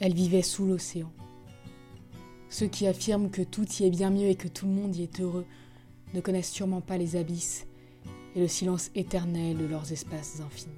Elle vivait sous l'océan. Ceux qui affirment que tout y est bien mieux et que tout le monde y est heureux ne connaissent sûrement pas les abysses et le silence éternel de leurs espaces infinis.